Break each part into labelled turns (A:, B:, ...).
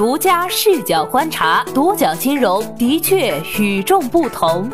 A: 独家视角观察，独角金融的确与众不同。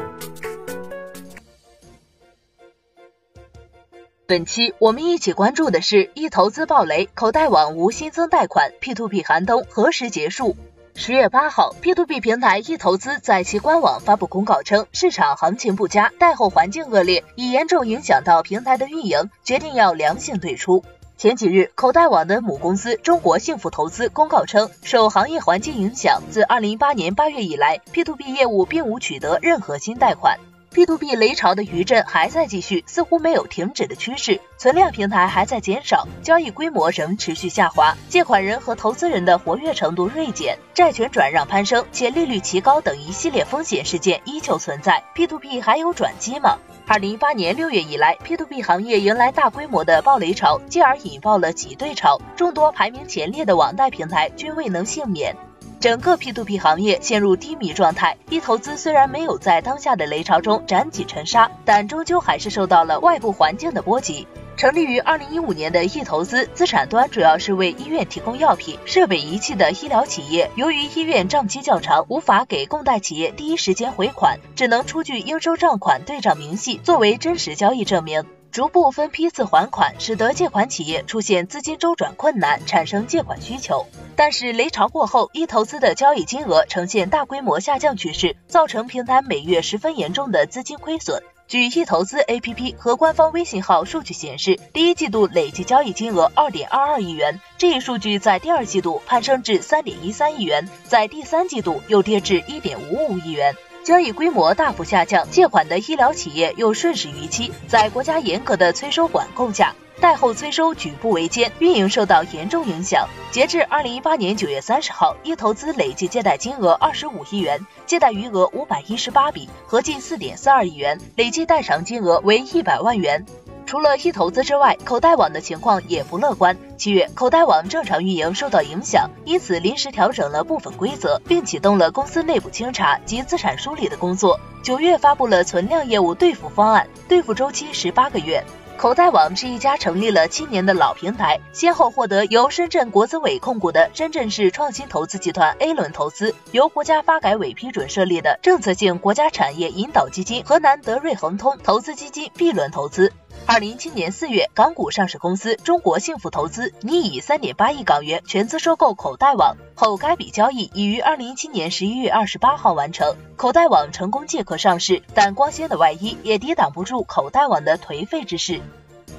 B: 本期我们一起关注的是一投资暴雷，口袋网无新增贷款，P2P 寒冬何时结束？十月八号，P2P 平台一投资在其官网发布公告称，市场行情不佳，贷后环境恶劣，已严重影响到平台的运营，决定要良性退出。前几日，口袋网的母公司中国幸福投资公告称，受行业环境影响，自二零一八年八月以来，P to P 业务并无取得任何新贷款。，P2P 雷潮的余震还在继续，似乎没有停止的趋势，存量平台还在减少，交易规模仍持续下滑，借款人和投资人的活跃程度锐减，债权转让攀升，且利率奇高等一系列风险事件依旧存在，P2P 还有转机吗？二零一八年六月以来，P2P 行业迎来大规模的暴雷潮，进而引爆了挤兑潮，众多排名前列的网贷平台均未能幸免，整个 P2P 行业陷入低迷状态。一投资虽然没有在当下的雷潮中斩戟沉沙，但终究还是受到了外部环境的波及。成立于二零一五年的易投资，资产端主要是为医院提供药品、设备仪器的医疗企业。由于医院账期较长，无法给供贷企业第一时间回款，只能出具应收账款对账明细作为真实交易证明，逐步分批次还款，使得借款企业出现资金周转困难，产生借款需求。但是雷潮过后，一投资的交易金额呈现大规模下降趋势，造成平台每月十分严重的资金亏损。据易投资 APP 和官方微信号数据显示，第一季度累计交易金额二点二二亿元，这一数据在第二季度攀升至三点一三亿元，在第三季度又跌至一点五五亿元，交易规模大幅下降，借款的医疗企业又顺势逾期，在国家严格的催收管控下。贷后催收举步维艰，运营受到严重影响。截至二零一八年九月三十号，一投资累计借贷金额二十五亿元，借贷余额五百一十八笔，合计四点四二亿元，累计代偿金额为一百万元。除了一投资之外，口袋网的情况也不乐观。七月，口袋网正常运营受到影响，因此临时调整了部分规则，并启动了公司内部清查及资产梳理的工作。九月发布了存量业务兑付方案，兑付周期十八个月。口袋网是一家成立了七年的老平台，先后获得由深圳国资委控股的深圳市创新投资集团 A 轮投资，由国家发改委批准设立的政策性国家产业引导基金河南德瑞恒通投资基金 B 轮投资。二零一七年四月，港股上市公司中国幸福投资拟以三点八亿港元全资收购口袋网后，该笔交易已于二零一七年十一月二十八号完成，口袋网成功借壳上市。但光鲜的外衣也抵挡不住口袋网的颓废之势。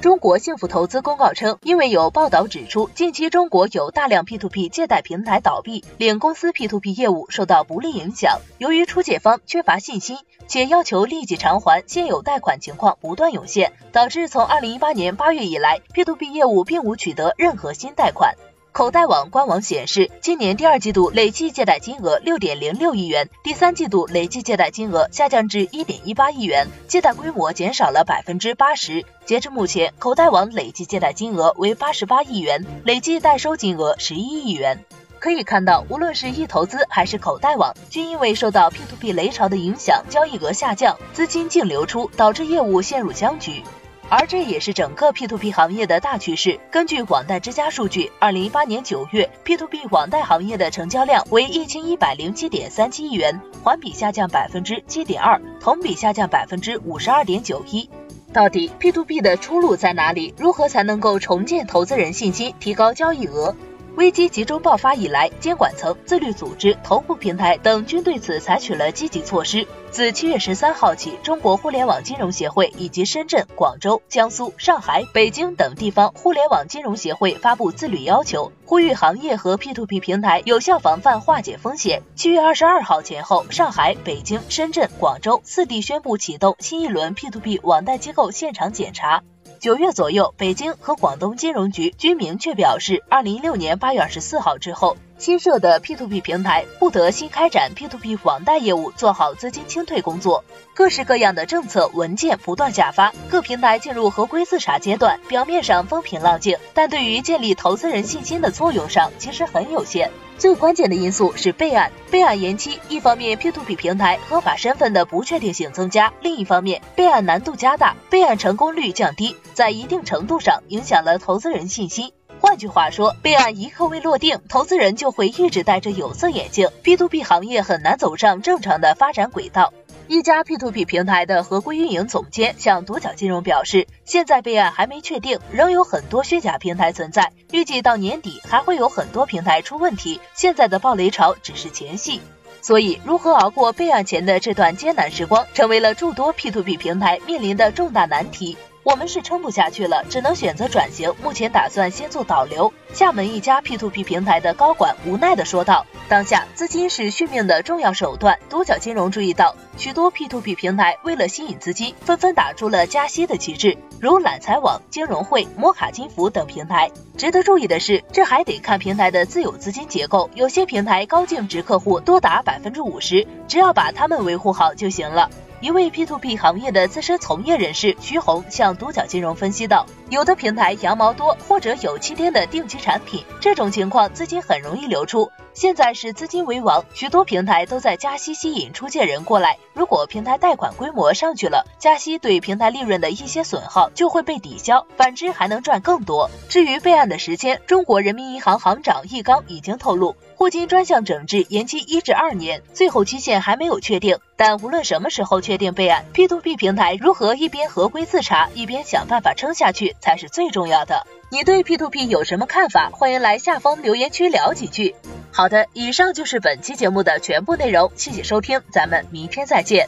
B: 中国幸福投资公告称，因为有报道指出，近期中国有大量 P2P 借贷平台倒闭，令公司 P2P 业务受到不利影响。由于出借方缺乏信心，且要求立即偿还现有贷款情况不断涌现，导致从2018年8月以来，P2P 业务并无取得任何新贷款。口袋网官网显示，今年第二季度累计借贷金额六点零六亿元，第三季度累计借贷金额下降至一点一八亿元，借贷规模减少了百分之八十。截至目前，口袋网累计借贷金额为八十八亿元，累计代收金额十一亿元。可以看到，无论是易投资还是口袋网，均因为受到 P2P 雷潮的影响，交易额下降，资金净流出，导致业务陷入僵局。而这也是整个 P2P 行业的大趋势。根据网贷之家数据，二零一八年九月，P2P 网贷行业的成交量为一千一百零七点三七亿元，环比下降百分之七点二，同比下降百分之五十二点九一。到底 P2P 的出路在哪里？如何才能够重建投资人信心，提高交易额？危机集中爆发以来，监管层、自律组织、头部平台等均对此采取了积极措施。自七月十三号起，中国互联网金融协会以及深圳、广州、江苏、上海、北京等地方互联网金融协会发布自律要求，呼吁行业和 P2P 平台有效防范化解风险。七月二十二号前后，上海、北京、深圳、广州四地宣布启动新一轮 P2P 网贷机构现场检查。九月左右，北京和广东金融局均明确表示，二零一六年八月二十四号之后，新设的 P2P 平台不得新开展 P2P 网贷业务，做好资金清退工作。各式各样的政策文件不断下发，各平台进入合规自查阶段。表面上风平浪静，但对于建立投资人信心的作用上，其实很有限。最关键的因素是备案，备案延期，一方面 P2P 平台合法身份的不确定性增加，另一方面备案难度加大，备案成功率降低，在一定程度上影响了投资人信心。换句话说，备案一刻未落定，投资人就会一直戴着有色眼镜，P2P 行业很难走上正常的发展轨道。一家 P to P 平台的合规运营总监向独角金融表示，现在备案还没确定，仍有很多虚假平台存在，预计到年底还会有很多平台出问题。现在的暴雷潮只是前戏，所以如何熬过备案前的这段艰难时光，成为了诸多 P to P 平台面临的重大难题。我们是撑不下去了，只能选择转型。目前打算先做导流。厦门一家 P2P 平台的高管无奈地说道：“当下资金是续命的重要手段。独角金融注意到，许多 P2P 平台为了吸引资金，纷纷打出了加息的旗帜，如揽财网、金融汇、摩卡金服等平台。值得注意的是，这还得看平台的自有资金结构。有些平台高净值客户多达百分之五十，只要把他们维护好就行了。”一位 P to P 行业的资深从业人士徐红向独角金融分析道：“有的平台羊毛多，或者有七天的定期产品，这种情况资金很容易流出。现在是资金为王，许多平台都在加息吸引出借人过来。如果平台贷款规模上去了，加息对平台利润的一些损耗就会被抵消，反之还能赚更多。至于备案的时间，中国人民银行行长易纲已经透露。”互金专项整治延期一至二年，最后期限还没有确定。但无论什么时候确定备案，P2P 平台如何一边合规自查，一边想办法撑下去，才是最重要的。你对 P2P 有什么看法？欢迎来下方留言区聊几句。好的，以上就是本期节目的全部内容，谢谢收听，咱们明天再见。